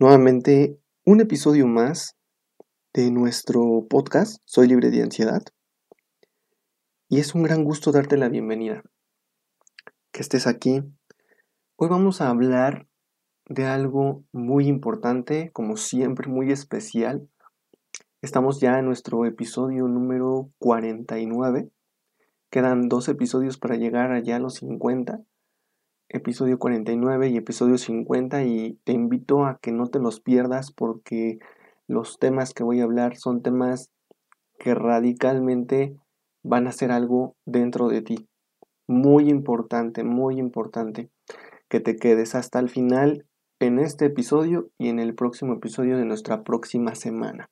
Nuevamente, un episodio más de nuestro podcast Soy libre de ansiedad. Y es un gran gusto darte la bienvenida. Que estés aquí. Hoy vamos a hablar de algo muy importante, como siempre, muy especial. Estamos ya en nuestro episodio número 49 Quedan dos episodios para llegar allá a los 50. Episodio 49 y episodio 50 y te invito a que no te los pierdas porque los temas que voy a hablar son temas que radicalmente van a ser algo dentro de ti. Muy importante, muy importante que te quedes hasta el final en este episodio y en el próximo episodio de nuestra próxima semana.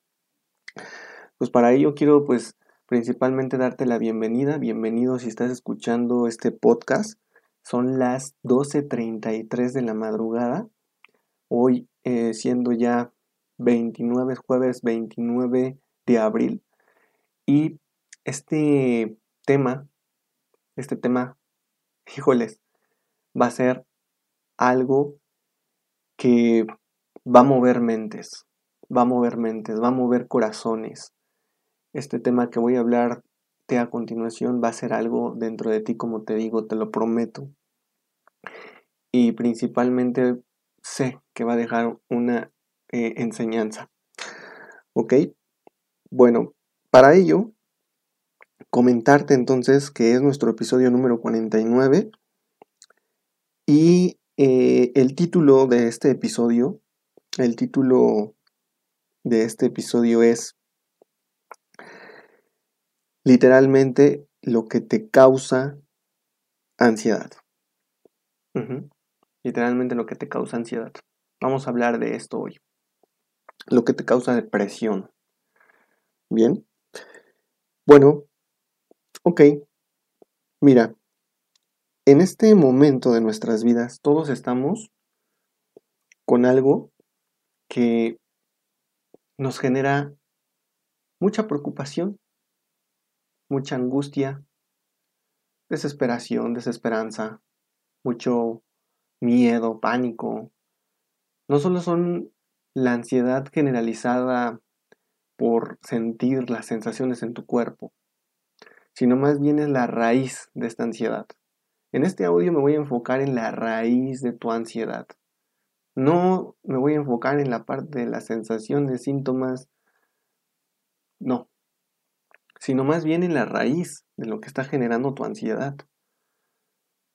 Pues para ello quiero pues principalmente darte la bienvenida. Bienvenido si estás escuchando este podcast. Son las 12.33 de la madrugada. Hoy eh, siendo ya 29, jueves 29 de abril. Y este tema, este tema, híjoles, va a ser algo que va a mover mentes, va a mover mentes, va a mover corazones, este tema que voy a hablar a continuación va a ser algo dentro de ti, como te digo, te lo prometo. Y principalmente sé que va a dejar una eh, enseñanza. ¿Ok? Bueno, para ello, comentarte entonces que es nuestro episodio número 49 y eh, el título de este episodio, el título de este episodio es literalmente lo que te causa ansiedad. Literalmente lo que te causa ansiedad. Vamos a hablar de esto hoy. Lo que te causa depresión. Bien. Bueno, ok. Mira, en este momento de nuestras vidas todos estamos con algo que nos genera mucha preocupación, mucha angustia, desesperación, desesperanza, mucho miedo, pánico. No solo son la ansiedad generalizada por sentir las sensaciones en tu cuerpo, sino más bien es la raíz de esta ansiedad. En este audio me voy a enfocar en la raíz de tu ansiedad. No me voy a enfocar en la parte de las sensaciones, síntomas. No, sino más bien en la raíz de lo que está generando tu ansiedad.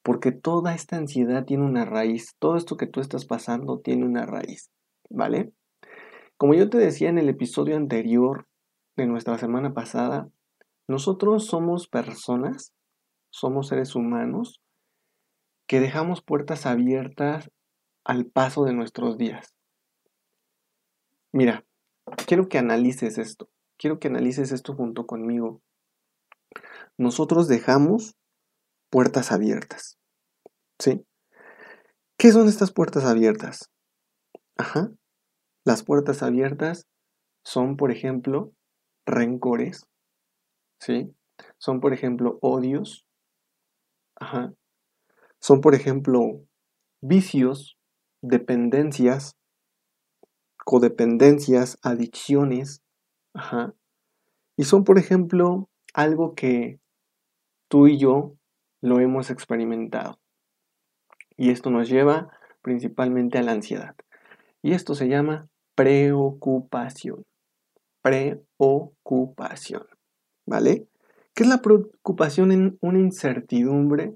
Porque toda esta ansiedad tiene una raíz, todo esto que tú estás pasando tiene una raíz, ¿vale? Como yo te decía en el episodio anterior de nuestra semana pasada, nosotros somos personas, somos seres humanos, que dejamos puertas abiertas al paso de nuestros días. Mira, quiero que analices esto quiero que analices esto junto conmigo. Nosotros dejamos puertas abiertas. ¿Sí? ¿Qué son estas puertas abiertas? Ajá. Las puertas abiertas son, por ejemplo, rencores. ¿Sí? Son, por ejemplo, odios. Ajá. Son, por ejemplo, vicios, dependencias, codependencias, adicciones, Ajá. Y son, por ejemplo, algo que tú y yo lo hemos experimentado. Y esto nos lleva principalmente a la ansiedad. Y esto se llama preocupación. Preocupación. ¿Vale? ¿Qué es la preocupación en una incertidumbre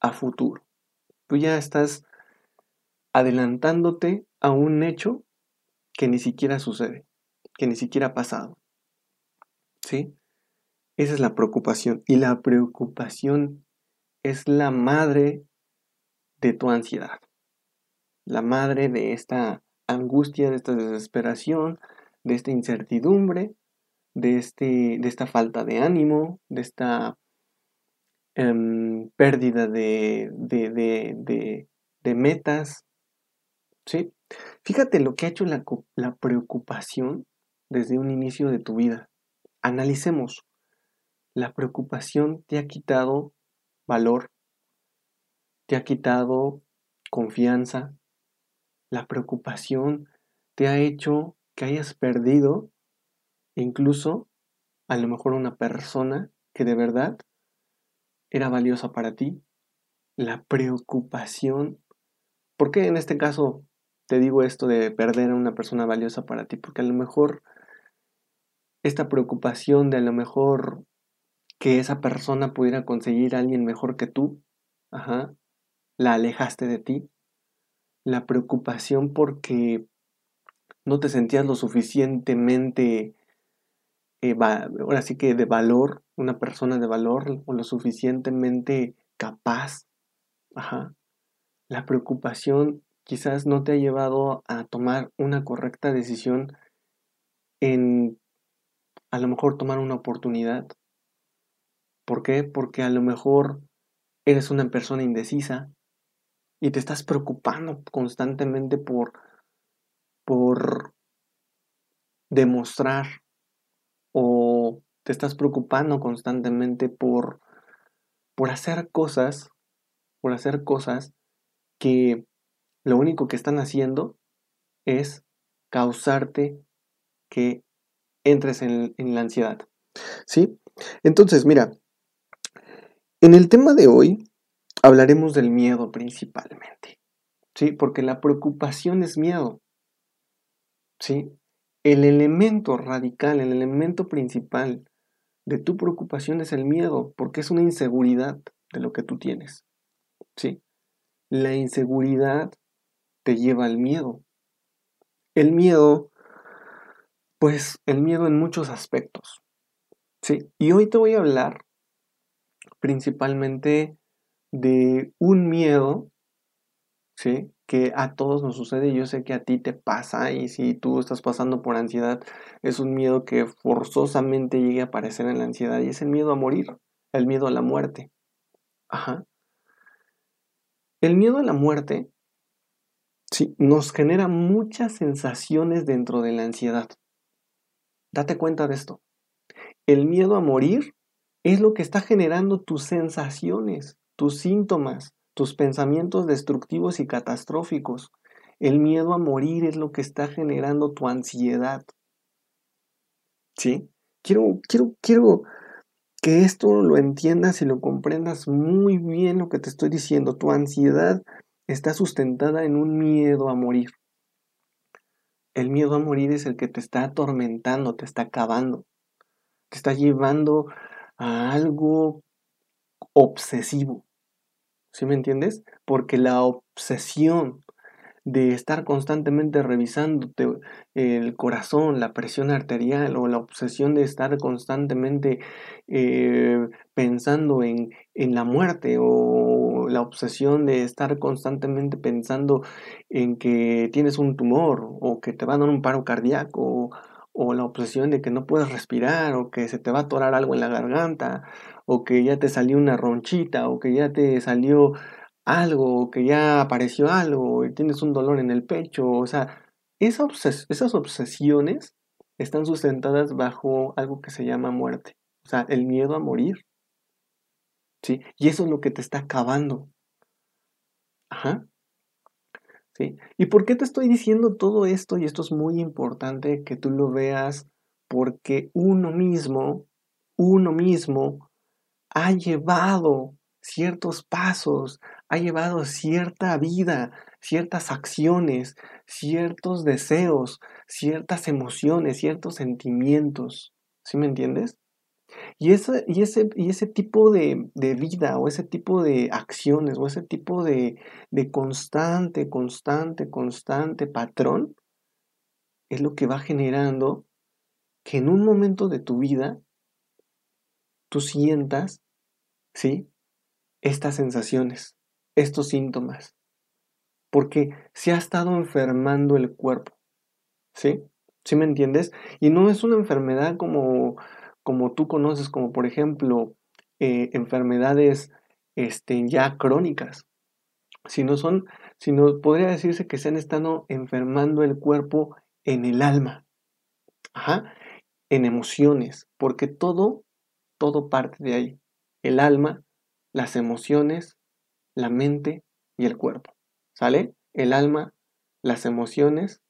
a futuro? Tú ya estás adelantándote a un hecho que ni siquiera sucede que ni siquiera ha pasado. ¿Sí? Esa es la preocupación. Y la preocupación es la madre de tu ansiedad. la madre de esta angustia, de esta desesperación, de esta incertidumbre, de, este, de esta falta de ánimo, de esta em, pérdida de, de, de, metas. ¿sí? Fíjate lo que ha hecho la, la preocupación desde un inicio de tu vida. Analicemos. La preocupación te ha quitado valor, te ha quitado confianza. La preocupación te ha hecho que hayas perdido incluso a lo mejor una persona que de verdad era valiosa para ti. La preocupación. ¿Por qué en este caso te digo esto de perder a una persona valiosa para ti? Porque a lo mejor esta preocupación de a lo mejor que esa persona pudiera conseguir a alguien mejor que tú, ajá, la alejaste de ti. La preocupación porque no te sentías lo suficientemente, eh, ahora sí que de valor, una persona de valor, o lo suficientemente capaz. Ajá. La preocupación quizás no te ha llevado a tomar una correcta decisión en a lo mejor tomar una oportunidad. ¿Por qué? Porque a lo mejor eres una persona indecisa y te estás preocupando constantemente por por demostrar o te estás preocupando constantemente por por hacer cosas, por hacer cosas que lo único que están haciendo es causarte que entres en, en la ansiedad. ¿Sí? Entonces, mira, en el tema de hoy hablaremos del miedo principalmente. ¿Sí? Porque la preocupación es miedo. ¿sí? El elemento radical, el elemento principal de tu preocupación es el miedo, porque es una inseguridad de lo que tú tienes, ¿sí? La inseguridad te lleva al miedo. El miedo, pues el miedo en muchos aspectos, ¿sí? Y hoy te voy a hablar principalmente de un miedo, ¿sí? que a todos nos sucede yo sé que a ti te pasa y si tú estás pasando por ansiedad es un miedo que forzosamente llegue a aparecer en la ansiedad y es el miedo a morir, el miedo a la muerte. Ajá. El miedo a la muerte sí, nos genera muchas sensaciones dentro de la ansiedad. Date cuenta de esto. El miedo a morir es lo que está generando tus sensaciones, tus síntomas, tus pensamientos destructivos y catastróficos. El miedo a morir es lo que está generando tu ansiedad. ¿Sí? Quiero, quiero, quiero que esto lo entiendas y lo comprendas muy bien lo que te estoy diciendo. Tu ansiedad está sustentada en un miedo a morir. El miedo a morir es el que te está atormentando, te está acabando, te está llevando algo obsesivo. ¿Sí me entiendes? Porque la obsesión de estar constantemente revisándote el corazón, la presión arterial o la obsesión de estar constantemente eh, pensando en, en, la muerte o la obsesión de estar constantemente pensando en que tienes un tumor o que te va a dar un paro cardíaco o la obsesión de que no puedes respirar o que se te va a atorar algo en la garganta o que ya te salió una ronchita, o que ya te salió algo, o que ya apareció algo, y tienes un dolor en el pecho, o sea, esas obsesiones están sustentadas bajo algo que se llama muerte, o sea, el miedo a morir. ¿Sí? Y eso es lo que te está acabando. Ajá. ¿Sí? ¿Y por qué te estoy diciendo todo esto? Y esto es muy importante que tú lo veas porque uno mismo, uno mismo ha llevado ciertos pasos, ha llevado cierta vida, ciertas acciones, ciertos deseos, ciertas emociones, ciertos sentimientos. ¿Sí me entiendes? Y ese, y ese, y ese tipo de, vida o ese tipo de acciones o ese tipo de, de constante, constante, constante patrón es lo que va generando que en un momento de tu vida tú sientas, ¿sí? Estas sensaciones, estos síntomas. porque se ha estado enfermando el cuerpo. ¿Sí? ¿Sí me entiendes? Y no es una enfermedad como, como tú conoces, como por ejemplo eh, enfermedades este, ya crónicas, sino son, sino podría decirse que se han estado enfermando el cuerpo en el alma, Ajá, en emociones, porque todo, todo parte de ahí, el alma, las emociones, la mente y el cuerpo, ¿sale? El alma, las emociones,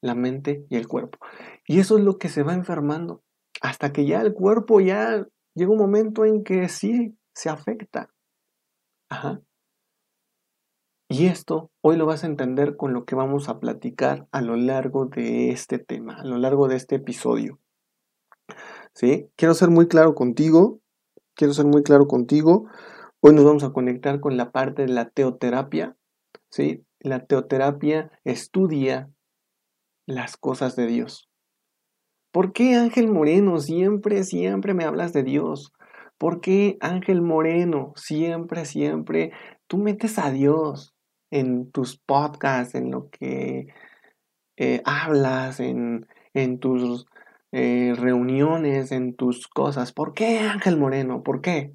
la mente y el cuerpo. Y eso es lo que se va enfermando, hasta que ya el cuerpo ya llega un momento en que sí se afecta. Ajá. Y esto hoy lo vas a entender con lo que vamos a platicar a lo largo de este tema, a lo largo de este episodio. ¿Sí? Quiero ser muy claro contigo, quiero ser muy claro contigo. Hoy nos vamos a conectar con la parte de la teoterapia, ¿sí? La teoterapia estudia las cosas de Dios. ¿Por qué Ángel Moreno siempre, siempre me hablas de Dios? ¿Por qué Ángel Moreno siempre, siempre tú metes a Dios en tus podcasts, en lo que eh, hablas, en, en tus eh, reuniones, en tus cosas? ¿Por qué Ángel Moreno? ¿Por qué?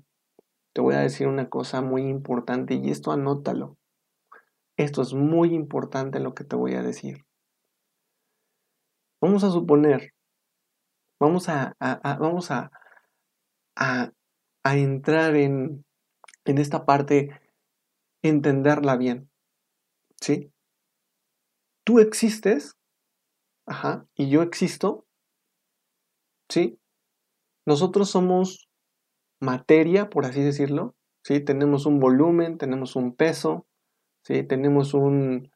Te voy a decir una cosa muy importante y esto anótalo. Esto es muy importante lo que te voy a decir. Vamos a suponer, vamos a, vamos a, a, entrar en, en esta parte, entenderla bien. ¿Sí? Tú existes, ajá, y yo existo, ¿sí? Nosotros somos materia, por así decirlo, ¿sí? Tenemos un volumen, tenemos un peso, ¿sí? Tenemos un...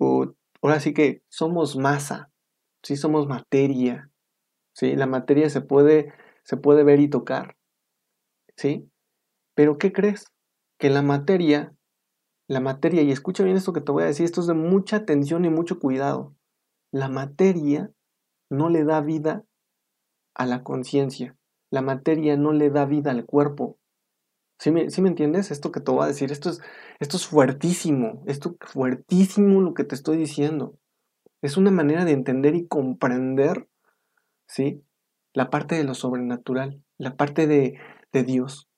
ahora sí que somos masa, Sí, somos materia. ¿Sí? La materia se puede, se puede ver y tocar. ¿sí? Pero ¿qué crees? Que la materia, la materia, y escucha bien esto que te voy a decir, esto es de mucha atención y mucho cuidado. La materia no le da vida a la conciencia. La materia no le da vida al cuerpo. ¿Sí me, ¿Sí me, entiendes? Esto que te voy a decir, esto es, esto es fuertísimo, esto es fuertísimo lo que te estoy diciendo. Es una manera de entender y comprender, ¿sí? La parte de lo sobrenatural, la parte de, de Dios.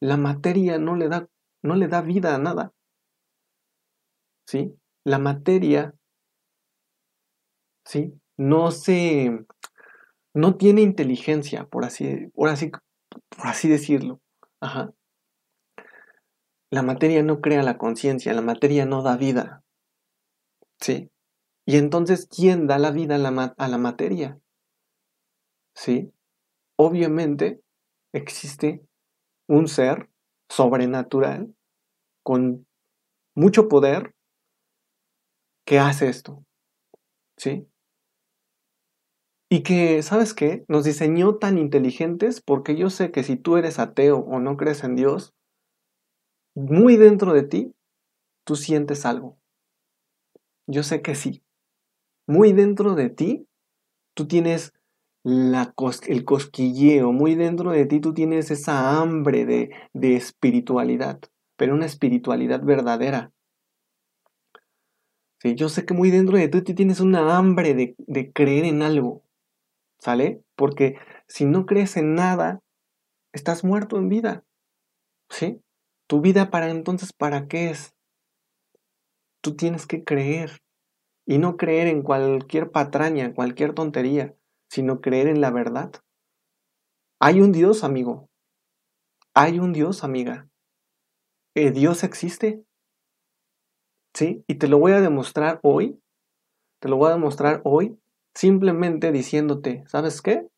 La materia no le, da, no le da vida a nada. ¿Sí? La materia, ¿sí? No se, no tiene inteligencia, por así, por así, por así decirlo. Ajá. La materia no crea la conciencia, la materia no da vida. ¿Sí? Y entonces, ¿quién da la vida a la, a la materia? ¿Sí? Obviamente existe un ser sobrenatural con mucho poder que hace esto. ¿Sí? Y que, ¿sabes qué? Nos diseñó tan inteligentes porque yo sé que si tú eres ateo o no crees en Dios, muy dentro de ti, tú sientes algo. Yo sé que sí muy dentro de ti, tú tienes el cosquilleo, muy dentro de ti tú tienes esa hambre de, de espiritualidad, pero una espiritualidad verdadera. Sí, yo sé que muy dentro de ti tienes una hambre de, de creer en algo, ¿sale? Porque si no crees en nada, estás muerto en vida, ¿sí? Tu vida para entonces, ¿para qué es? Tú tienes que creer y no creer en cualquier patraña, cualquier tontería, sino creer en la verdad. Hay un Dios, amigo. Hay un Dios, amiga. Eh, Dios existe. ¿Sí? Y te lo voy a demostrar hoy. Te lo voy a demostrar hoy simplemente diciéndote, ¿sabes qué?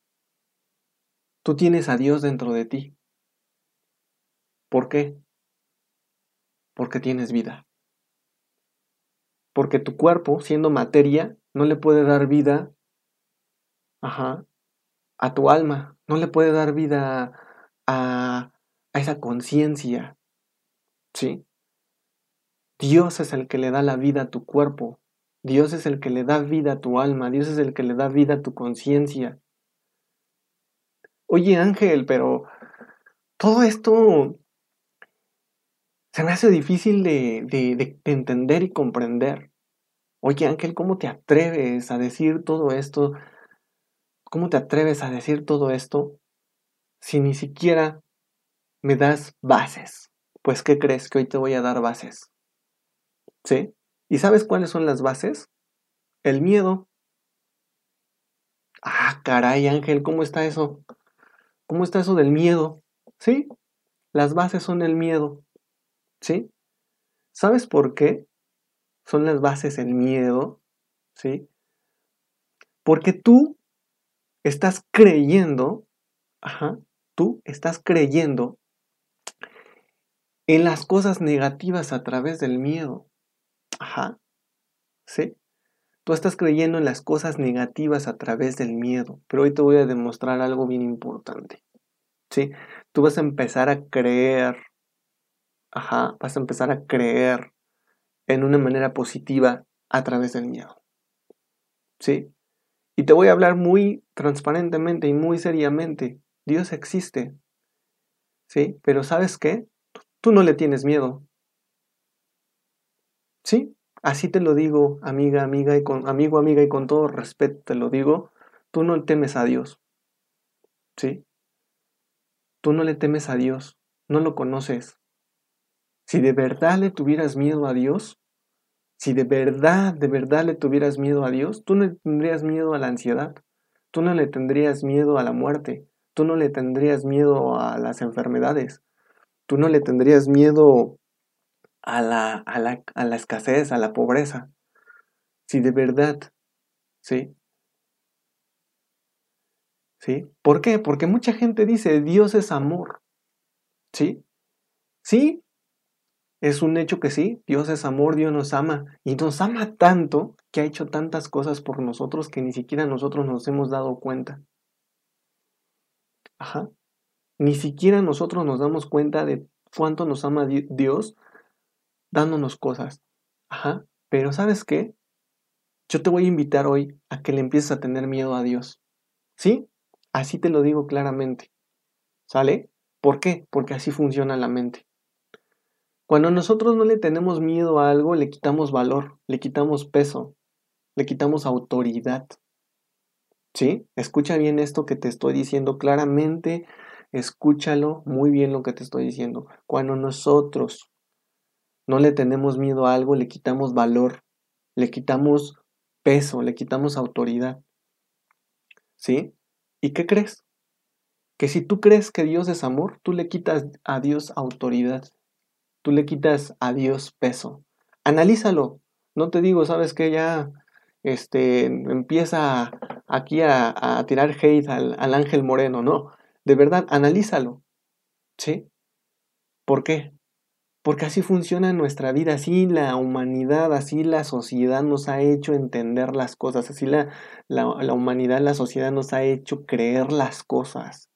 Tú tienes a Dios dentro de ti. ¿Por qué? Porque tienes vida porque tu cuerpo, siendo materia, no le puede dar vida ajá, a tu alma, no le puede dar vida a, a esa conciencia. ¿Sí? Dios es el que le da la vida a tu cuerpo, Dios es el que le da vida a tu alma, Dios es el que le da vida a tu conciencia. Oye Ángel, pero todo esto Se me hace difícil de, de, de entender y comprender. Oye Ángel, ¿cómo te atreves a decir todo esto? ¿Cómo te atreves a decir todo esto si ni siquiera me das bases? Pues ¿qué crees que hoy te voy a dar bases? ¿Sí? ¿Y sabes cuáles son las bases? El miedo. Ah, caray, Ángel, ¿cómo está eso? ¿Cómo está eso del miedo? ¿Sí? Las bases son el miedo. ¿Sí? ¿Sabes por qué son las bases el miedo? ¿Sí? Porque tú estás creyendo, ajá, tú estás creyendo en las cosas negativas a través del miedo. Ajá. ¿Sí? Tú estás creyendo en las cosas negativas a través del miedo, pero hoy te voy a demostrar algo bien importante. ¿Sí? Tú vas a empezar a creer, ajá, vas a empezar a creer en una manera positiva a través del miedo. ¿Sí? Y te voy a hablar muy transparentemente y muy seriamente. Dios existe. ¿Sí? Pero ¿sabes qué? Tú no le tienes miedo. ¿Sí? Así te lo digo, amiga, amiga y con amigo, amiga y con todo respeto te lo digo, tú no temes a Dios. ¿Sí? Tú no le temes a Dios, no lo conoces. Si de verdad le tuvieras miedo a Dios, si de verdad, de verdad le tuvieras miedo a Dios, tú no le tendrías miedo a la ansiedad, tú no le tendrías miedo a la muerte, tú no le tendrías miedo a las enfermedades, tú no le tendrías miedo a la, a la, a la escasez, a la pobreza. Si de verdad, ¿sí? ¿Sí? ¿Por qué? Porque mucha gente dice, Dios es amor. ¿Sí? Sí, es un hecho que sí, Dios es amor, Dios nos ama y nos ama tanto que ha hecho tantas cosas por nosotros que ni siquiera nosotros nos hemos dado cuenta. Ajá. Ni siquiera nosotros nos damos cuenta de cuánto nos ama Dios dándonos cosas. Ajá, pero ¿sabes qué? Yo te voy a invitar hoy a que le empieces a tener miedo a Dios. ¿Sí? Así te lo digo claramente. ¿Sale? ¿Por qué? Porque así funciona la mente. Cuando nosotros no le tenemos miedo a algo, le quitamos valor, le quitamos peso, le quitamos autoridad. ¿Sí? Escucha bien esto que te estoy diciendo claramente, escúchalo muy bien lo que te estoy diciendo. Cuando nosotros no le tenemos miedo a algo, le quitamos valor, le quitamos peso, le quitamos autoridad. ¿Sí? ¿Y qué crees? Que si tú crees que Dios es amor, tú le quitas a Dios autoridad, tú le quitas a Dios peso. Analízalo. No te digo, sabes que ya este, empieza aquí a, tirar hate al, ángel moreno, no. De verdad, analízalo. ¿Sí? ¿Por qué? Porque así funciona nuestra vida, así la humanidad, así la sociedad nos ha hecho entender las cosas, así la, humanidad, la sociedad nos ha hecho creer las cosas.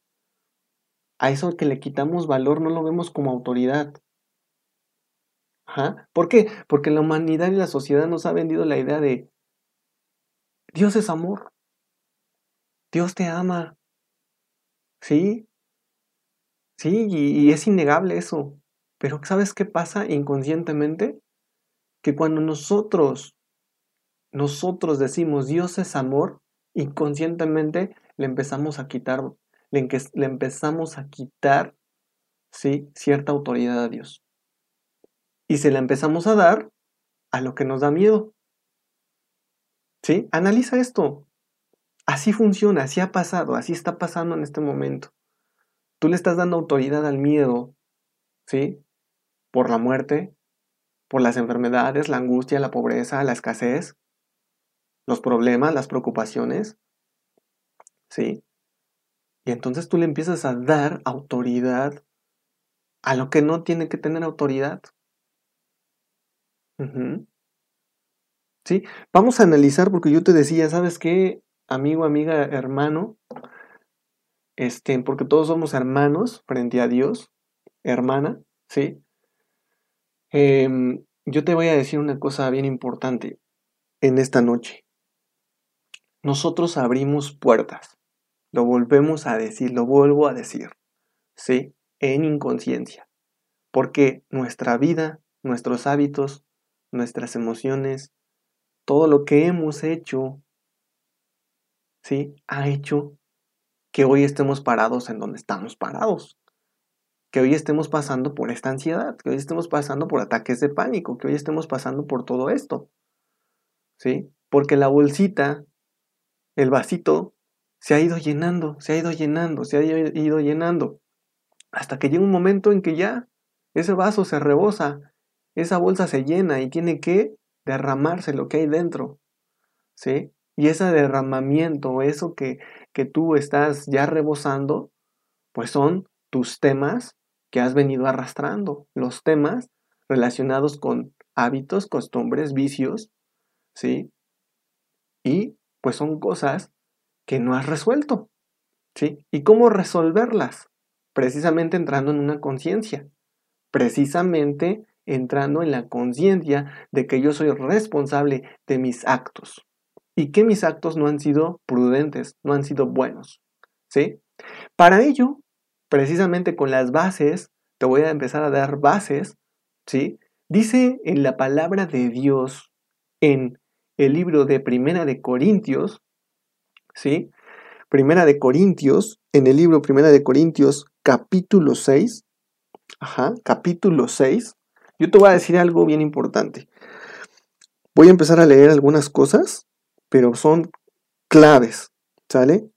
A eso que le quitamos valor no lo vemos como autoridad. ¿Por qué? Porque la humanidad y la sociedad nos ha vendido la idea de Dios es amor. Dios te ama. ¿Sí? Sí, y es innegable eso. Pero ¿sabes qué pasa inconscientemente? Que cuando nosotros, nosotros decimos Dios es amor, inconscientemente le empezamos a quitar, le, le empezamos a quitar, ¿sí? Cierta autoridad a Dios. Y se la empezamos a dar a lo que nos da miedo. ¿Sí? Analiza esto. Así funciona, así ha pasado, así está pasando en este momento. Tú le estás dando autoridad al miedo, ¿sí? por la muerte, por las enfermedades, la angustia, la pobreza, la escasez, los problemas, las preocupaciones. ¿Sí? Y entonces tú le empiezas a dar autoridad a lo que no tiene que tener autoridad. ¿Sí? Vamos a analizar porque yo te decía, ¿sabes qué? Amigo, amiga, hermano, este, porque todos somos hermanos frente a Dios, hermana, ¿sí? Em, yo te voy a decir una cosa bien importante en esta noche. Nosotros abrimos puertas. Lo volvemos a decir, lo vuelvo a decir. ¿Sí? En inconsciencia. Porque nuestra vida, nuestros hábitos, nuestras emociones, todo lo que hemos hecho, ¿sí? Ha hecho que hoy estemos parados en donde estamos parados. Que hoy estemos pasando por esta ansiedad, que hoy estemos pasando por ataques de pánico, que hoy estemos pasando por todo esto. ¿Sí? Porque la bolsita, el vasito, se ha ido llenando, se ha ido llenando, se ha ido llenando. Hasta que llega un momento en que ya ese vaso se rebosa, esa bolsa se llena y tiene que derramarse lo que hay dentro. ¿Sí? Y ese derramamiento, eso que, que tú estás ya rebosando, pues son tus temas que has venido arrastrando, los temas relacionados con hábitos, costumbres, vicios, ¿sí? Y pues son cosas que no has resuelto, ¿sí? ¿Y cómo resolverlas? Precisamente entrando en una conciencia, precisamente entrando en la conciencia de que yo soy responsable de mis actos y que mis actos no han sido prudentes, no han sido buenos, ¿sí? Para ello, precisamente con las bases, te voy a empezar a dar bases, ¿sí? Dice en la palabra de Dios en el libro de Primera de Corintios, ¿sí? Primera de Corintios, en el libro Primera de Corintios, capítulo 6, ajá, capítulo 6, yo te voy a decir algo bien importante. Voy a empezar a leer algunas cosas, pero son claves, ¿sale?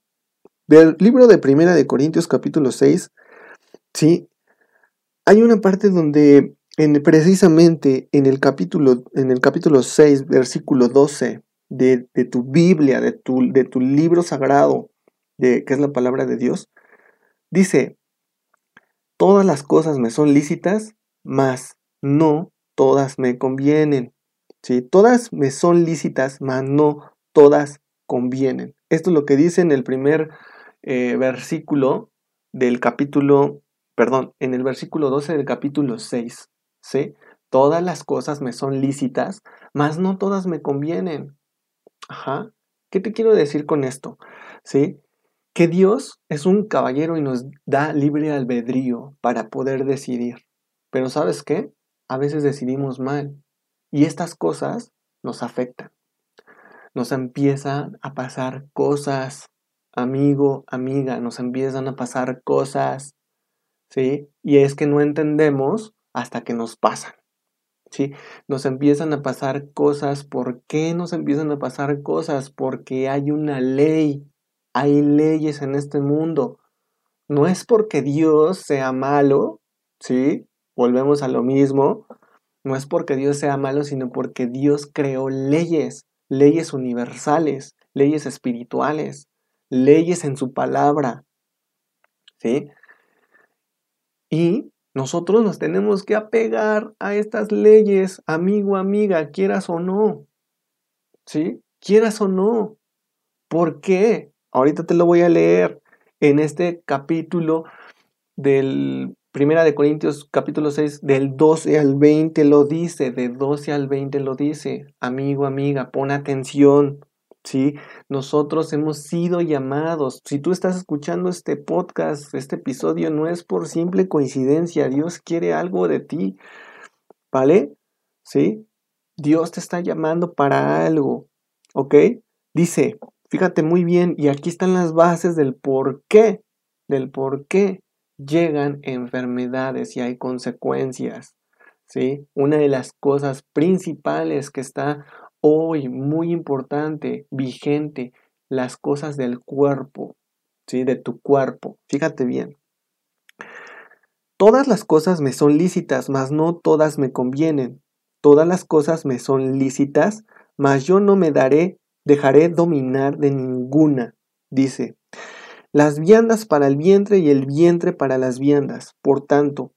Del libro de Primera de Corintios capítulo 6, sí, hay una parte donde en, precisamente en el capítulo en el capítulo 6, versículo 12 de, de tu Biblia, de tu, de tu libro sagrado, de, que es la palabra de Dios, dice, todas las cosas me son lícitas, mas no todas me convienen. ¿sí? Todas me son lícitas, mas no todas convienen. Esto es lo que dice en el primer eh, versículo del capítulo, perdón, en el versículo 12 del capítulo 6. ¿sí? Todas las cosas me son lícitas, mas no todas me convienen. Ajá. ¿Qué te quiero decir con esto? ¿Sí? Que Dios es un caballero y nos da libre albedrío para poder decidir. Pero ¿sabes qué? A veces decidimos mal y estas cosas nos afectan. Nos empiezan a pasar cosas, amigo, amiga, nos empiezan a pasar cosas, ¿sí? Y es que no entendemos hasta que nos pasan. ¿Sí? Nos empiezan a pasar cosas. ¿Por qué nos empiezan a pasar cosas? Porque hay una ley. Hay leyes en este mundo. No es porque Dios sea malo, ¿sí? Volvemos a lo mismo, no es porque Dios sea malo, sino porque Dios creó leyes, leyes universales, leyes espirituales, leyes en su palabra. ¿Sí? Y nosotros nos tenemos que apegar a estas leyes, amigo, amiga, quieras o no. ¿Sí? Quieras o no. ¿Por qué? Ahorita te lo voy a leer en este capítulo del Primera de Corintios capítulo 6 del 12 al 20 lo dice, de 12 al 20 lo dice. Amigo, amiga, pon atención. ¿sí? Nosotros hemos sido llamados. Si tú estás escuchando este podcast, este episodio, no es por simple coincidencia. Dios quiere algo de ti. ¿Vale? ¿Sí? Dios te está llamando para algo. ¿Ok? Dice, fíjate muy bien, y aquí están las bases del por qué. Del por qué llegan enfermedades y hay consecuencias. ¿sí? Una de las cosas principales que está hoy muy importante, vigente, las cosas del cuerpo, ¿sí? de tu cuerpo. Fíjate bien. Todas las cosas me son lícitas, mas no todas me convienen. Todas las cosas me son lícitas, mas yo no me daré, dejaré dominar de ninguna, dice las viandas para el vientre y el vientre para las viandas. Por tanto,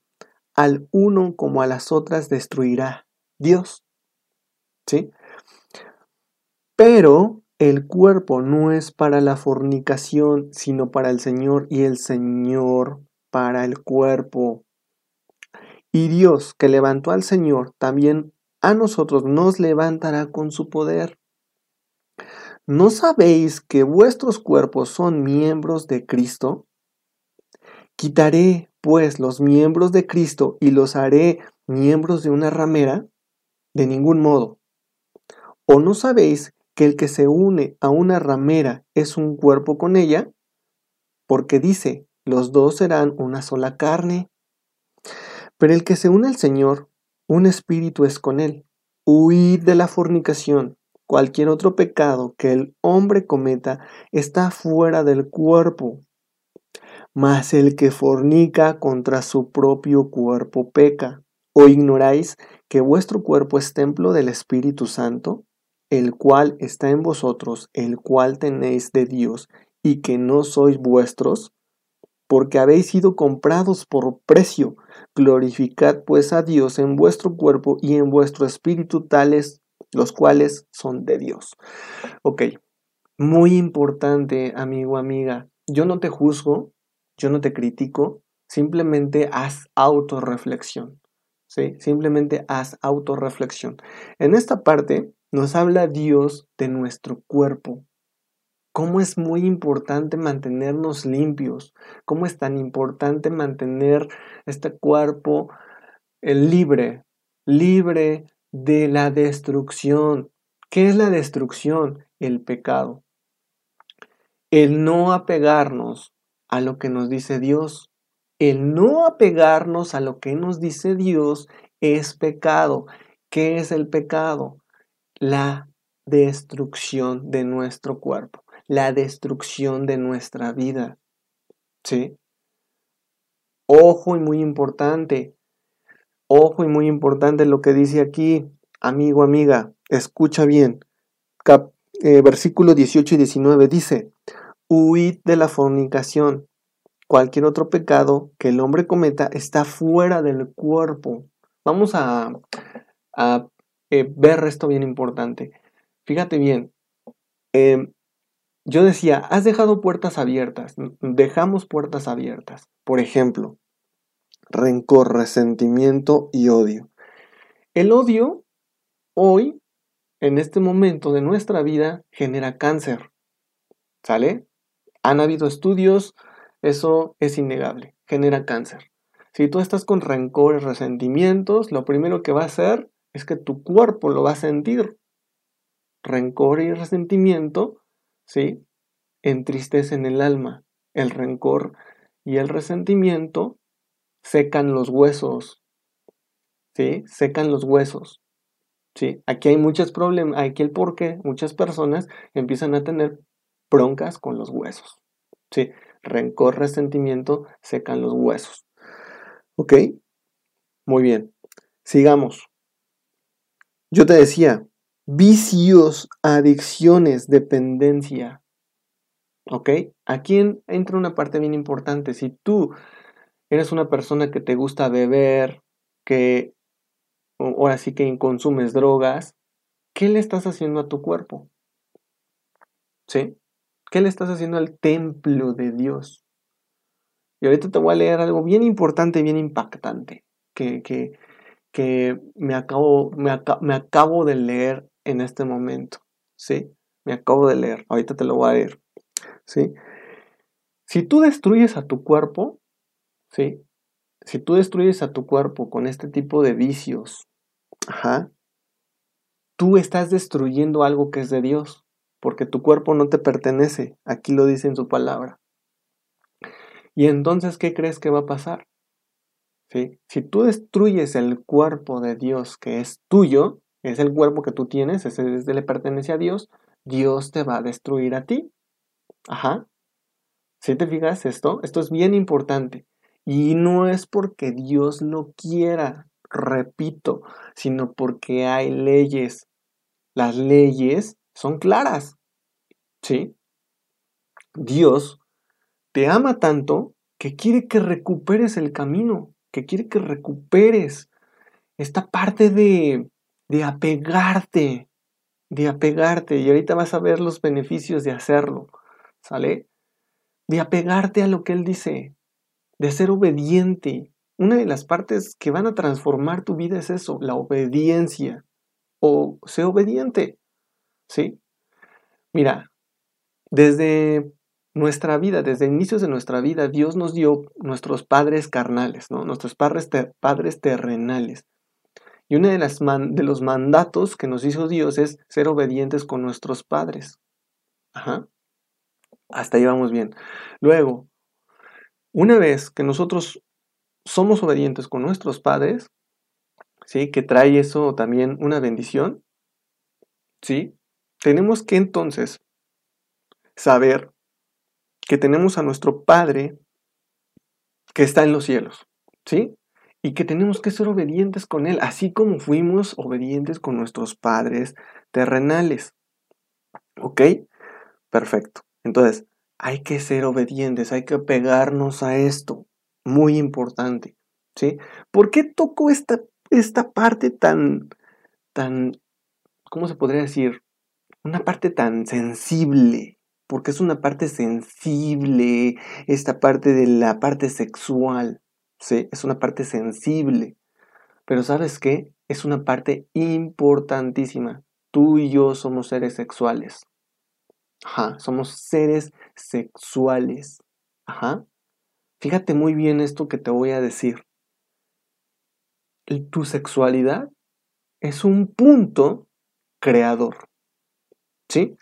al uno como a las otras destruirá Dios. ¿Sí? Pero el cuerpo no es para la fornicación, sino para el Señor y el Señor para el cuerpo. Y Dios que levantó al Señor, también a nosotros nos levantará con su poder. ¿No sabéis que vuestros cuerpos son miembros de Cristo? Quitaré, pues los miembros de Cristo y los haré miembros de una ramera? De ningún modo. ¿O no sabéis que el que se une a una ramera es un cuerpo con ella? Porque dice, los dos serán una sola carne. Pero el que se une al Señor, un espíritu es con él. Huid de la fornicación. Cualquier otro pecado que el hombre cometa está fuera del cuerpo. Mas el que fornica contra su propio cuerpo peca. ¿O ignoráis que vuestro cuerpo es templo del Espíritu Santo, el cual está en vosotros, el cual tenéis de Dios, y que no sois vuestros? Porque habéis sido comprados por precio. Glorificad pues a Dios en vuestro cuerpo y en vuestro espíritu, tales los cuales son de Dios. Ok, muy importante, amigo, amiga. Yo no te juzgo, yo no te critico, simplemente haz autorreflexión. ¿sí? Simplemente haz autorreflexión. En esta parte nos habla Dios de nuestro cuerpo. Cómo es muy importante mantenernos limpios. Cómo es tan importante mantener este cuerpo eh, libre, libre de la destrucción. ¿Qué es la destrucción? El pecado. El no apegarnos a lo que nos dice Dios. El no apegarnos a lo que nos dice Dios es pecado. ¿Qué es el pecado? La destrucción de nuestro cuerpo, la destrucción de nuestra vida. ¿Sí? Ojo y muy importante, ojo y muy importante lo que dice aquí, amigo, amiga, escucha bien. Eh, versículo 18 y 19 dice, huid de la fornicación. Cualquier otro pecado que el hombre cometa está fuera del cuerpo. Vamos a, eh, ver esto bien importante. Fíjate bien, em, yo decía, has dejado puertas abiertas, dejamos puertas abiertas. Por ejemplo, rencor, resentimiento y odio. El odio hoy, en este momento de nuestra vida, genera cáncer. ¿Sale? Han habido estudios eso es innegable, genera cáncer. Si tú estás con rencores, resentimientos, lo primero que va a hacer es que tu cuerpo lo va a sentir. Rencor y resentimiento, ¿sí? Entristecen el alma. El rencor y el resentimiento secan los huesos, ¿sí? Secan los huesos. ¿sí? Aquí hay muchos problemas, aquí el por qué muchas personas empiezan a tener broncas con los huesos, ¿sí? rencor, resentimiento secan los huesos. ¿Ok? Muy bien. Sigamos. Yo te decía, vicios, adicciones, dependencia. ¿Ok? Aquí entra una parte bien importante. Si tú eres una persona que te gusta beber, que ahora sí que consumes drogas, ¿qué le estás haciendo a tu cuerpo? ¿Sí? ¿Qué le estás haciendo al templo de Dios? Y ahorita te voy a leer algo bien importante, bien impactante, que, que, me, acabo, me, acabo de leer en este momento. ¿Sí? Me acabo de leer. Ahorita te lo voy a leer. ¿Sí? Si tú destruyes a tu cuerpo, ¿sí? Si tú destruyes a tu cuerpo con este tipo de vicios, ajá, tú estás destruyendo algo que es de Dios porque tu cuerpo no te pertenece, aquí lo dice en su palabra. Y entonces, ¿qué crees que va a pasar? ¿Sí? Si tú destruyes el cuerpo de Dios que es tuyo, es el cuerpo que tú tienes, ese le pertenece a Dios, Dios te va a destruir a ti. Ajá. ¿Sí te fijas esto? Esto es bien importante. Y no es porque Dios lo quiera, repito, sino porque hay leyes. Las leyes son claras. ¿Sí? Dios te ama tanto que quiere que recuperes el camino, que quiere que recuperes esta parte de, de apegarte, de apegarte. Y ahorita vas a ver los beneficios de hacerlo, ¿sale? De apegarte a lo que Él dice, de ser obediente. Una de las partes que van a transformar tu vida es eso, la obediencia. O sé obediente, ¿sí? Mira, desde nuestra vida, desde inicios de nuestra vida, Dios nos dio nuestros padres carnales, ¿no? Nuestros padres, padres terrenales. Y uno de, las de los mandatos que nos hizo Dios es ser obedientes con nuestros padres. Ajá. Hasta ahí vamos bien. Luego, una vez que nosotros somos obedientes con nuestros padres, ¿sí? Que trae eso también una bendición, ¿sí? Tenemos que entonces saber que tenemos a nuestro Padre que está en los cielos, ¿sí? Y que tenemos que ser obedientes con Él, así como fuimos obedientes con nuestros padres terrenales. ¿Ok? Perfecto. Entonces, hay que ser obedientes, hay que pegarnos a esto. Muy importante. ¿Sí? ¿Por qué toco esta, esta parte tan, tan, ¿cómo se podría decir? Una parte tan sensible, porque es una parte sensible, esta parte de la parte sexual, ¿sí? Es una parte sensible. Pero ¿sabes qué? Es una parte importantísima. Tú y yo somos seres sexuales. Somos seres sexuales. Fíjate muy bien esto que te voy a decir. Tu sexualidad es un punto creador. ¿Sí?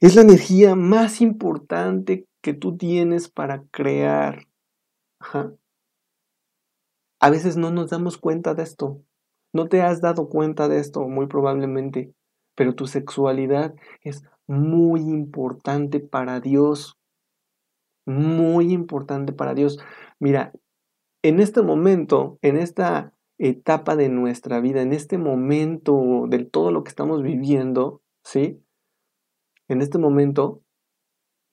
Es la energía más importante que tú tienes para crear. A veces no nos damos cuenta de esto. No te has dado cuenta de esto, muy probablemente. Pero tu sexualidad es muy importante para Dios. Muy importante para Dios. Mira, en este momento, en esta etapa de nuestra vida, en este momento de todo lo que estamos viviendo, ¿sí? En este momento,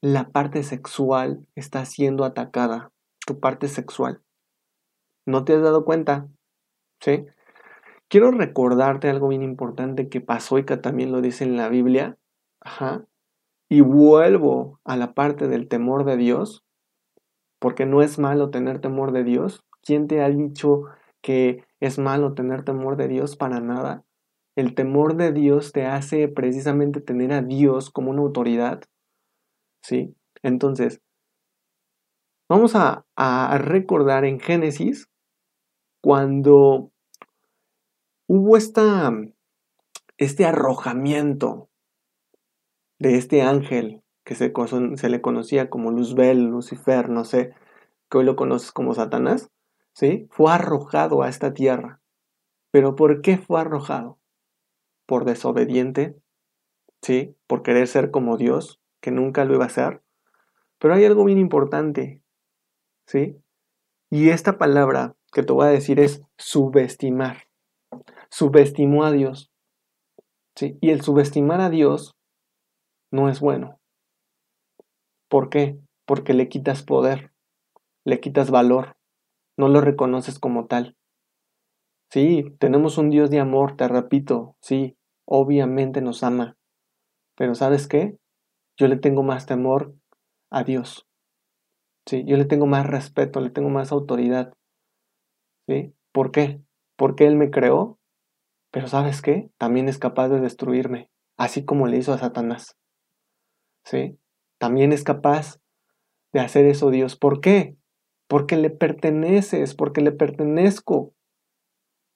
la parte sexual está siendo atacada, tu parte sexual. ¿No te has dado cuenta? ¿Sí? Quiero recordarte algo bien importante que pasó y que también lo dice en la Biblia. Ajá. Y vuelvo a la parte del temor de Dios, porque no es malo tener temor de Dios. ¿Quién te ha dicho que es malo tener temor de Dios? Para nada. El temor de Dios te hace precisamente tener a Dios como una autoridad. ¿Sí? Entonces, vamos a, recordar en Génesis cuando hubo esta, este arrojamiento de este ángel que se, se, le conocía como Luzbel, Lucifer, no sé, que hoy lo conoces como Satanás, ¿sí? Fue arrojado a esta tierra. ¿Pero por qué fue arrojado? por desobediente, ¿sí? Por querer ser como Dios, que nunca lo iba a ser. Pero hay algo bien importante, ¿sí? Y esta palabra que te voy a decir es subestimar. Subestimó a Dios. ¿sí? Y el subestimar a Dios no es bueno. ¿Por qué? Porque le quitas poder, le quitas valor, no lo reconoces como tal. Sí, tenemos un Dios de amor, te repito, sí, obviamente nos ama. Pero ¿sabes qué? Yo le tengo más temor a Dios. Sí, yo le tengo más respeto, le tengo más autoridad. ¿Sí? ¿Por qué? Porque Él me creó, pero ¿sabes qué? También es capaz de destruirme, así como le hizo a Satanás. ¿Sí? También es capaz de hacer eso Dios. ¿Por qué? Porque le perteneces, porque le pertenezco.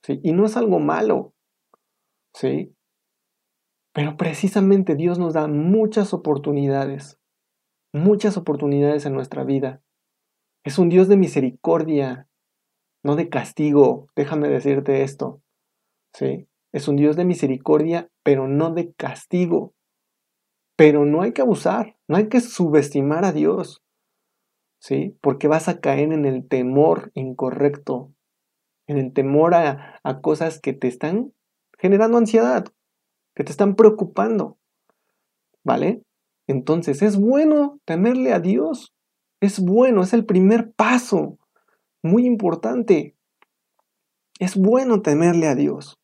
Y no es algo malo, ¿sí? Pero precisamente Dios nos da muchas oportunidades, muchas oportunidades en nuestra vida. Es un Dios de misericordia, no de castigo, déjame decirte esto, ¿sí? Es un Dios de misericordia, pero no de castigo. Pero no hay que abusar, no hay que subestimar a Dios, ¿sí? Porque vas a caer en el temor incorrecto, en el temor a, cosas que te están generando ansiedad, que te están preocupando. ¿Vale? Entonces es bueno temerle a Dios. Es bueno, es el primer paso. Muy importante. Es bueno temerle a Dios.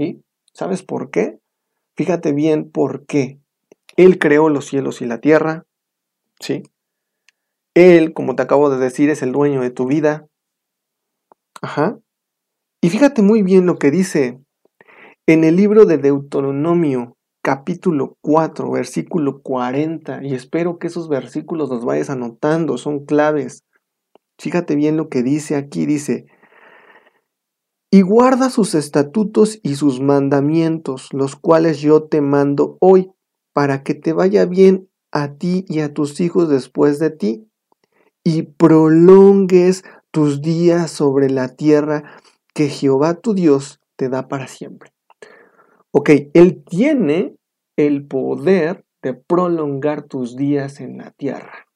¿Sí? ¿Sabes por qué? Fíjate bien por qué. Él creó los cielos y la tierra. ¿Sí? Él, como te acabo de decir, es el dueño de tu vida. Ajá. Y fíjate muy bien lo que dice en el libro de Deuteronomio, capítulo 4, versículo 40, y espero que esos versículos los vayas anotando, son claves. Fíjate bien lo que dice aquí, dice, y guarda sus estatutos y sus mandamientos, los cuales yo te mando hoy, para que te vaya bien a ti y a tus hijos después de ti, y prolongues tus días sobre la tierra que Jehová tu Dios te da para siempre. Ok, Él tiene el poder de prolongar tus días en la tierra.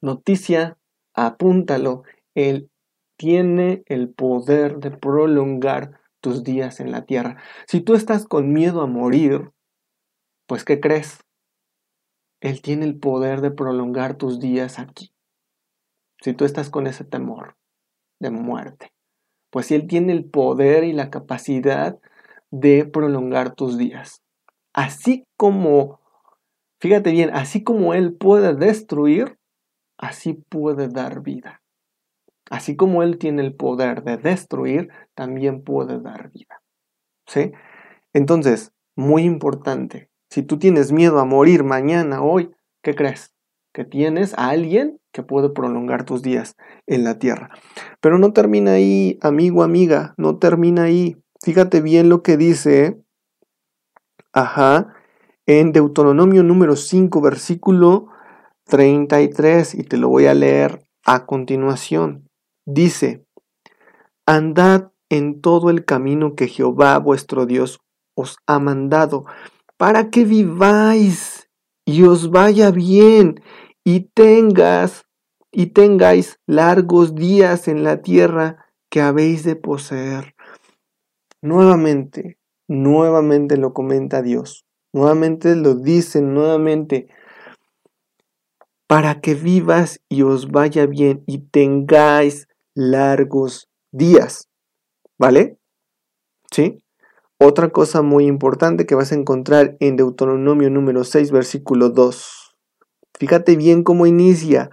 Noticia, apúntalo, Él tiene el poder de prolongar tus días en la tierra. Si tú estás con miedo a morir, pues ¿qué crees? Él tiene el poder de prolongar tus días aquí. Si tú estás con ese temor de muerte, pues Él tiene el poder y la capacidad de prolongar tus días. Así como, fíjate bien, así como Él puede destruir, así puede dar vida. Así como Él tiene el poder de destruir, también puede dar vida. ¿Sí? Entonces, muy importante, si tú tienes miedo a morir mañana, hoy, ¿qué crees? Que tienes a alguien que puede prolongar tus días en la tierra. Pero no termina ahí, amigo, amiga, no termina ahí. Fíjate bien lo que dice, ajá, en Deuteronomio número 5, versículo 33, y te lo voy a leer a continuación. Dice, andad en todo el camino que Jehová vuestro Dios os ha mandado, para que viváis y os vaya bien y tengas y tengáis largos días en la tierra que habéis de poseer. Nuevamente, nuevamente lo comenta Dios, nuevamente lo dice, nuevamente, para que vivas y os vaya bien y tengáis largos días. ¿Vale? ¿Sí? Otra cosa muy importante que vas a encontrar en Deuteronomio número 6, versículo 2. Fíjate bien cómo inicia.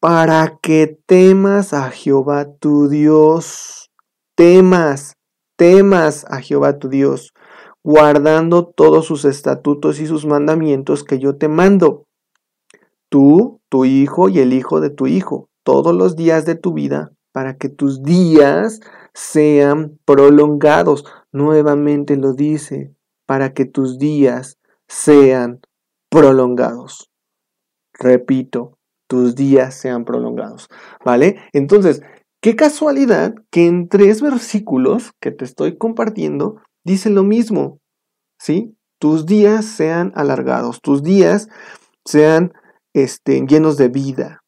Para que temas a Jehová tu Dios. Temas, temas a Jehová tu Dios, guardando todos sus estatutos y sus mandamientos que yo te mando. Tú, tu hijo y el hijo de tu hijo, todos los días de tu vida, para que tus días sean prolongados. Nuevamente lo dice, para que tus días sean prolongados. Repito, tus días sean prolongados. ¿Vale? Entonces, qué casualidad que en tres versículos que te estoy compartiendo dice lo mismo. ¿Sí? Tus días sean alargados, tus días sean este, llenos de vida.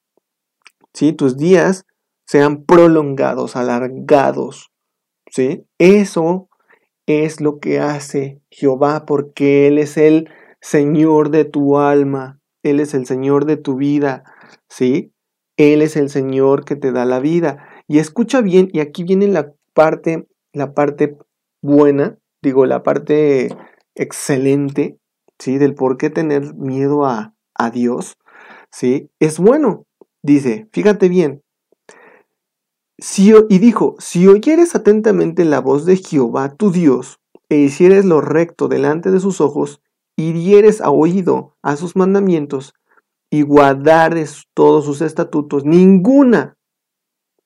Tus días sean prolongados, alargados. ¿Sí? Eso es lo que hace Jehová porque Él es el Señor de tu alma, Él es el Señor de tu vida, ¿sí? Él es el Señor que te da la vida. Y escucha bien, y aquí viene la parte, la parte buena, digo, la parte excelente, ¿sí? Del por qué tener miedo a, a Dios, ¿sí? Es bueno, dice, fíjate bien, y dijo, si oyeres atentamente la voz de Jehová tu Dios, e hicieres lo recto delante de sus ojos, y dieres a oído a sus mandamientos, y guardares todos sus estatutos, ninguna,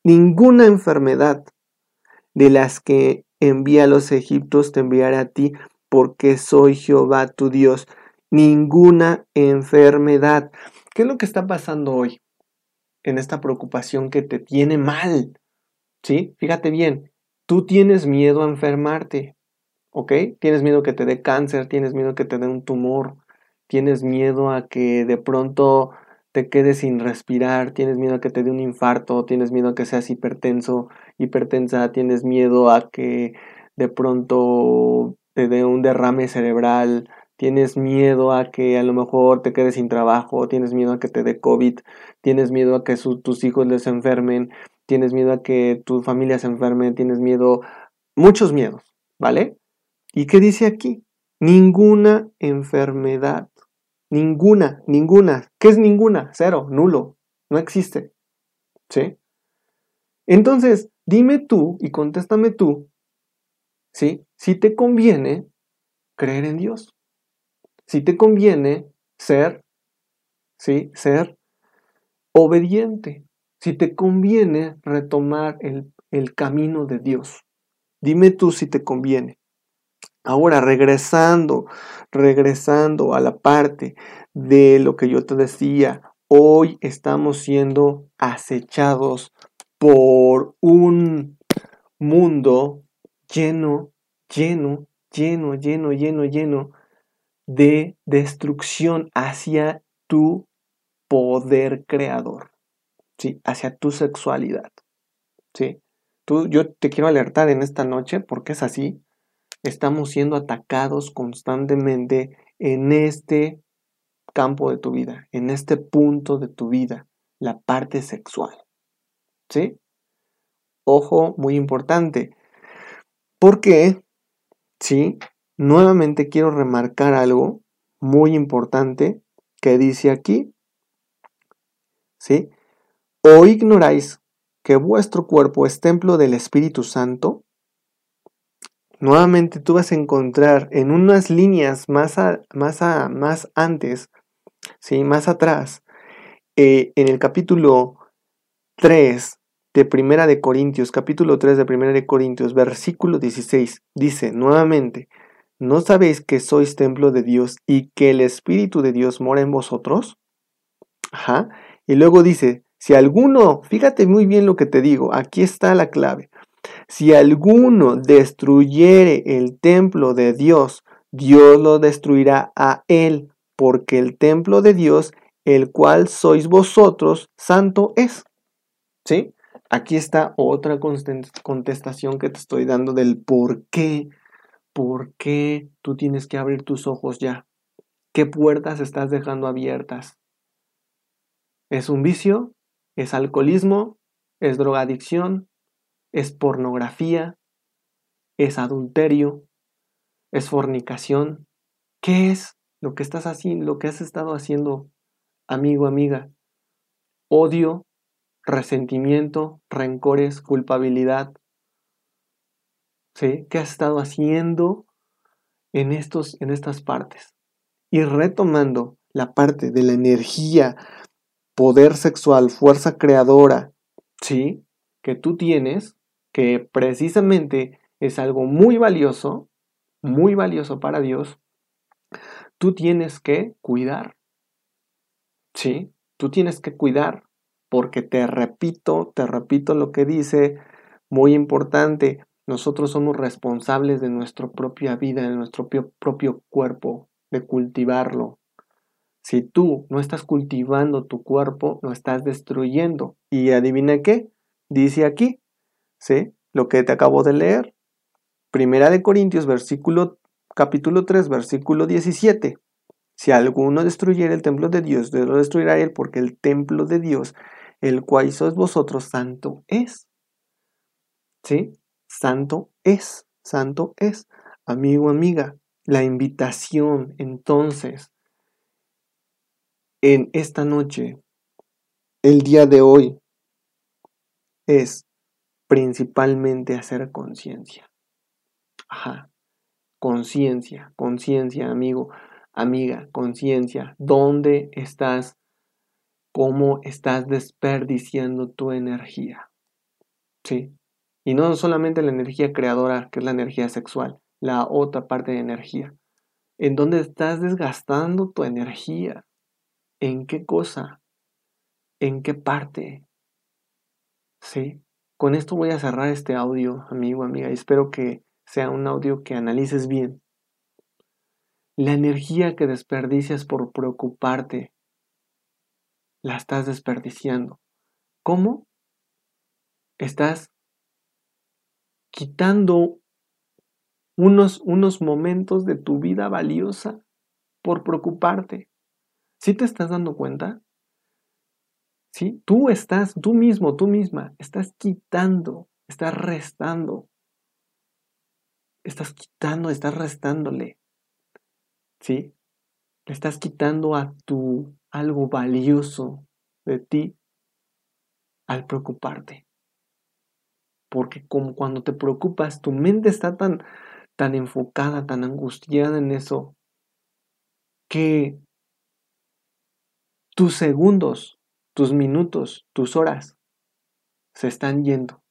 ninguna enfermedad de las que envía a los egiptos te enviaré a ti, porque soy Jehová tu Dios. Ninguna enfermedad. ¿Qué es lo que está pasando hoy? En esta preocupación que te tiene mal. ¿Sí? Fíjate bien, tú tienes miedo a enfermarte, ¿ok? Tienes miedo que te dé cáncer, tienes miedo que te dé un tumor, tienes miedo a que de pronto te quedes sin respirar, tienes miedo a que te dé un infarto, tienes miedo a que seas hipertenso, hipertensa, tienes miedo a que de pronto te dé un derrame cerebral, tienes miedo a que a lo mejor te quedes sin trabajo, tienes miedo a que te dé COVID, tienes miedo a que tus hijos les enfermen, tienes miedo a que tu familia se enferme, tienes miedo, muchos miedos, ¿vale? ¿Y qué dice aquí? Ninguna enfermedad. Ninguna, ninguna. ¿Qué es ninguna? Cero, nulo. No existe. ¿Sí? Entonces, dime tú y contéstame tú, ¿sí? Si te conviene creer en Dios. Si te conviene ser, ¿sí? Ser obediente. Si te conviene retomar el, el camino de Dios. Dime tú si te conviene. Ahora, regresando, regresando a la parte de lo que yo te decía, hoy estamos siendo acechados por un mundo lleno, lleno, lleno, lleno, lleno, lleno de destrucción hacia tu poder creador, ¿sí? Hacia tu sexualidad, ¿sí? Tú, yo te quiero alertar en esta noche porque es así. Estamos siendo atacados constantemente en este campo de tu vida, en este punto de tu vida, la parte sexual. ¿Sí? Ojo, muy importante. Porque, sí, nuevamente quiero remarcar algo muy importante que dice aquí. ¿Sí? ¿O ignoráis que vuestro cuerpo es templo del Espíritu Santo? Nuevamente tú vas a encontrar en unas líneas más, más, más antes, ¿sí? más atrás, eh, en el capítulo 3 de Primera de Corintios, capítulo 3 de Primera de Corintios, versículo 16, dice nuevamente, ¿no sabéis que sois templo de Dios y que el Espíritu de Dios mora en vosotros? Ajá. Y luego dice, si alguno, fíjate muy bien lo que te digo, aquí está la clave. Si alguno destruyere el templo de Dios, Dios lo destruirá a él, porque el templo de Dios, el cual sois vosotros, santo es. ¿Sí? Aquí está otra contestación que te estoy dando del por qué, por qué tú tienes que abrir tus ojos ya. ¿Qué puertas estás dejando abiertas? ¿Es un vicio? ¿Es alcoholismo? ¿Es drogadicción? ¿Es pornografía? ¿Es adulterio? ¿Es fornicación? ¿Qué es lo que estás haciendo, lo que has estado haciendo, amigo, amiga? Odio, resentimiento, rencores, culpabilidad. ¿Sí? ¿Qué has estado haciendo en, estos, en estas partes? Y retomando la parte de la energía, poder sexual, fuerza creadora, ¿sí? Que tú tienes, que precisamente es algo muy valioso, muy valioso para Dios, tú tienes que cuidar. ¿Sí? Tú tienes que cuidar porque te repito, te repito lo que dice, muy importante, nosotros somos responsables de nuestra propia vida, de nuestro propio, cuerpo, de cultivarlo. Si tú no estás cultivando tu cuerpo, lo estás destruyendo. Y adivina qué, dice aquí, ¿sí? Lo que te acabo de leer. Primera de Corintios, versículo, capítulo 3, versículo 17. Si alguno destruyera el templo de Dios, Dios lo destruirá él, porque el templo de Dios el cual sois vosotros, santo es. ¿Sí? Santo es, santo es. Amigo, amiga, la invitación entonces en esta noche, el día de hoy, es principalmente hacer conciencia. Ajá, conciencia, conciencia, amigo, amiga, conciencia. ¿Dónde estás cómo estás desperdiciando tu energía. ¿Sí? Y no solamente la energía creadora, que es la energía sexual, la otra parte de energía. ¿En dónde estás desgastando tu energía? ¿En qué cosa? ¿En qué parte? ¿Sí? Con esto voy a cerrar este audio, amigo, amiga, y espero que sea un audio que analices bien. La energía que desperdicias por preocuparte la estás desperdiciando. ¿Cómo? Estás quitando unos, unos momentos de tu vida valiosa por preocuparte. ¿Sí te estás dando cuenta? ¿Sí? Tú estás, tú mismo, tú misma, estás quitando, estás restando. Estás quitando, estás restándole. ¿Sí? Le estás quitando a tu algo valioso de ti al preocuparte. Porque como cuando te preocupas, tu mente está tan, tan enfocada, tan angustiada en eso, que tus segundos, tus minutos, tus horas se están yendo.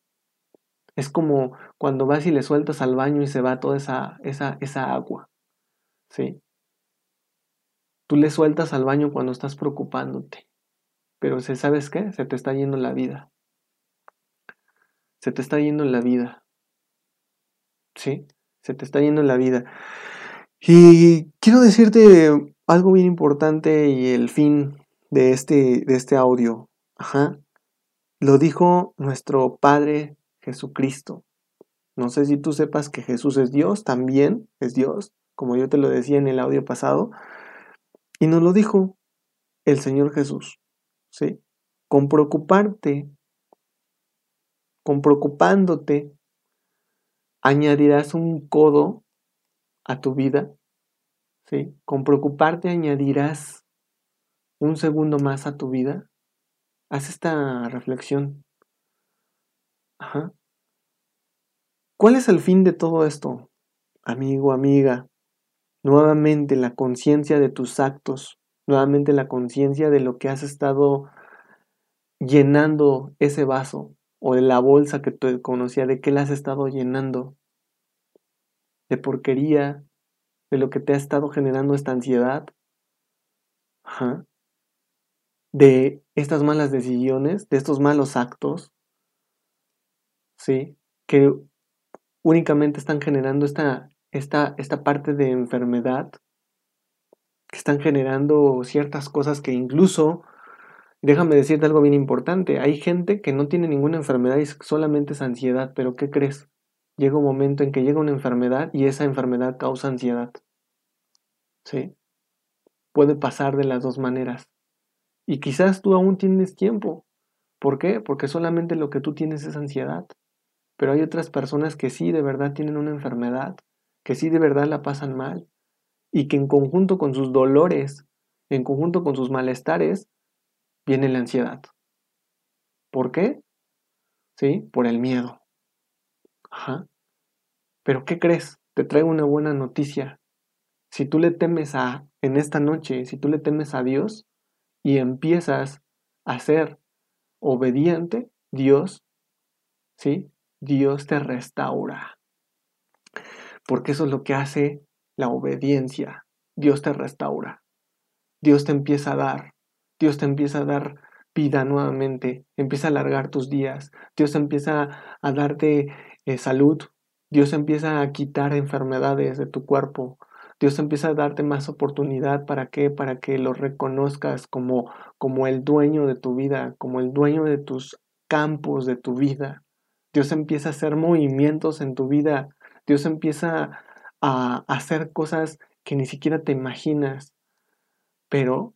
Es como cuando vas y le sueltas al baño y se va toda esa, esa, esa agua. ¿Sí? Tú le sueltas al baño cuando estás preocupándote. Pero ¿sabes qué? Se te está yendo la vida. Se te está yendo la vida. ¿Sí? Se te está yendo la vida. Y quiero decirte algo bien importante y el fin de este, de este audio. Lo dijo nuestro Padre Jesucristo. No sé si tú sepas que Jesús es Dios, también es Dios, como yo te lo decía en el audio pasado. Y nos lo dijo el Señor Jesús. ¿Sí? Con preocuparte, con preocupándote, añadirás un codo a tu vida. ¿Sí? Con preocuparte añadirás un segundo más a tu vida. Haz esta reflexión. ¿Cuál es el fin de todo esto, amigo, amiga? Nuevamente la conciencia de tus actos, nuevamente la conciencia de lo que has estado llenando ese vaso o de la bolsa que te conocía, de qué la has estado llenando, de porquería, de lo que te ha estado generando esta ansiedad, Ajá. De estas malas decisiones, de estos malos actos, ¿sí? Que únicamente están generando esta, esta, esta parte de enfermedad, que están generando ciertas cosas que incluso, déjame decirte algo bien importante, hay gente que no tiene ninguna enfermedad y solamente es ansiedad, pero ¿qué crees? Llega un momento en que llega una enfermedad y esa enfermedad causa ansiedad. ¿Sí? Puede pasar de las dos maneras. Y quizás tú aún tienes tiempo. ¿Por qué? Porque solamente lo que tú tienes es ansiedad. Pero hay otras personas que sí de verdad tienen una enfermedad, que sí de verdad la pasan mal y que en conjunto con sus dolores, en conjunto con sus malestares, viene la ansiedad. ¿Por qué? Sí, por el miedo. Ajá. Pero ¿qué crees? Te traigo una buena noticia. Si tú le temes a, en esta noche, si tú le temes a Dios y empiezas a ser obediente, Dios, ¿sí? Dios te restaura. Porque eso es lo que hace la obediencia. Dios te restaura. Dios te empieza a dar. Dios te empieza a dar vida nuevamente. Empieza a alargar tus días. Dios empieza a darte eh, salud. Dios empieza a quitar enfermedades de tu cuerpo. Dios empieza a darte más oportunidad. ¿Para qué? Para que lo reconozcas como, como el dueño de tu vida, como el dueño de tus campos de tu vida. Dios empieza a hacer movimientos en tu vida. Dios empieza a hacer cosas que ni siquiera te imaginas. Pero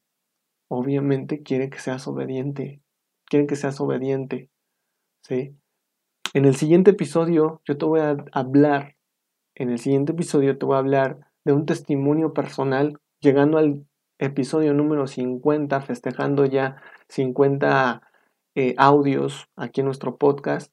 obviamente quiere que seas obediente. Quiere que seas obediente. ¿Sí? En el siguiente episodio yo te voy a hablar, en el siguiente episodio te voy a hablar de un testimonio personal, llegando al episodio número 50, festejando ya 50 eh, audios aquí en nuestro podcast.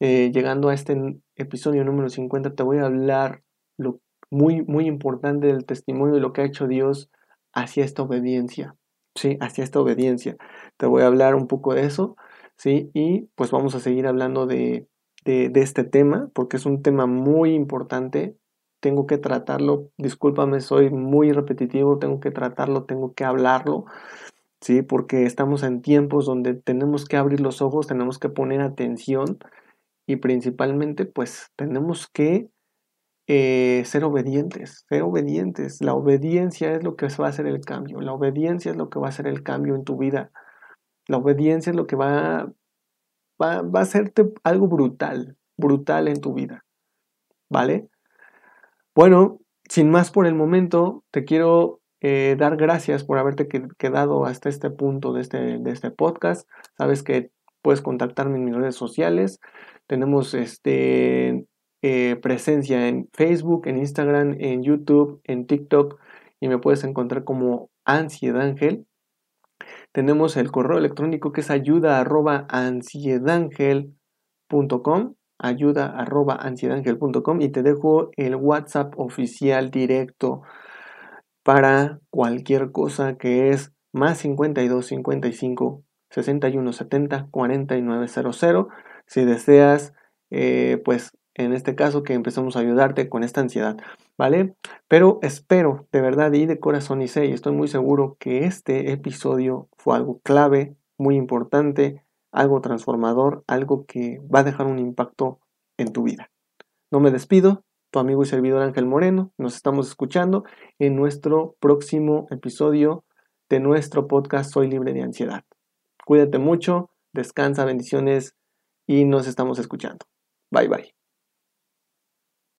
Eh, llegando a este episodio número 50, te voy a hablar lo muy, muy importante del testimonio de lo que ha hecho Dios hacia esta obediencia. Sí, hacia esta obediencia. Te voy a hablar un poco de eso, ¿sí? Y pues vamos a seguir hablando de, de este tema, porque es un tema muy importante. Tengo que tratarlo, discúlpame, soy muy repetitivo, tengo que tratarlo, tengo que hablarlo, ¿sí? Porque estamos en tiempos donde tenemos que abrir los ojos, tenemos que poner atención y principalmente pues tenemos que eh, ser obedientes, ser obedientes. La obediencia es lo que va a hacer el cambio, la obediencia es lo que va a hacer el cambio en tu vida, la obediencia es lo que va, va, va a hacerte algo brutal, brutal en tu vida, ¿vale? Bueno, sin más por el momento, te quiero eh, dar gracias por haberte quedado hasta este punto de este, de este podcast. Sabes que puedes contactarme en mis redes sociales. Tenemos este, eh, presencia en Facebook, en Instagram, en YouTube, en TikTok y me puedes encontrar como Ansiedad Ángel. Tenemos el correo electrónico que es ayuda arroba ansiedangel.com, ayuda arroba y te dejo el WhatsApp oficial directo para cualquier cosa que es más 52 55 61 70 49 00 si deseas eh, pues en este caso que empezamos a ayudarte con esta ansiedad, ¿vale? Pero espero de verdad y de corazón y sé y estoy muy seguro que este episodio fue algo clave, muy importante, algo transformador, algo que va a dejar un impacto en tu vida. No me despido, tu amigo y servidor Ángel Moreno, nos estamos escuchando en nuestro próximo episodio de nuestro podcast Soy libre de ansiedad. Cuídate mucho, descansa, bendiciones y nos estamos escuchando. Bye bye.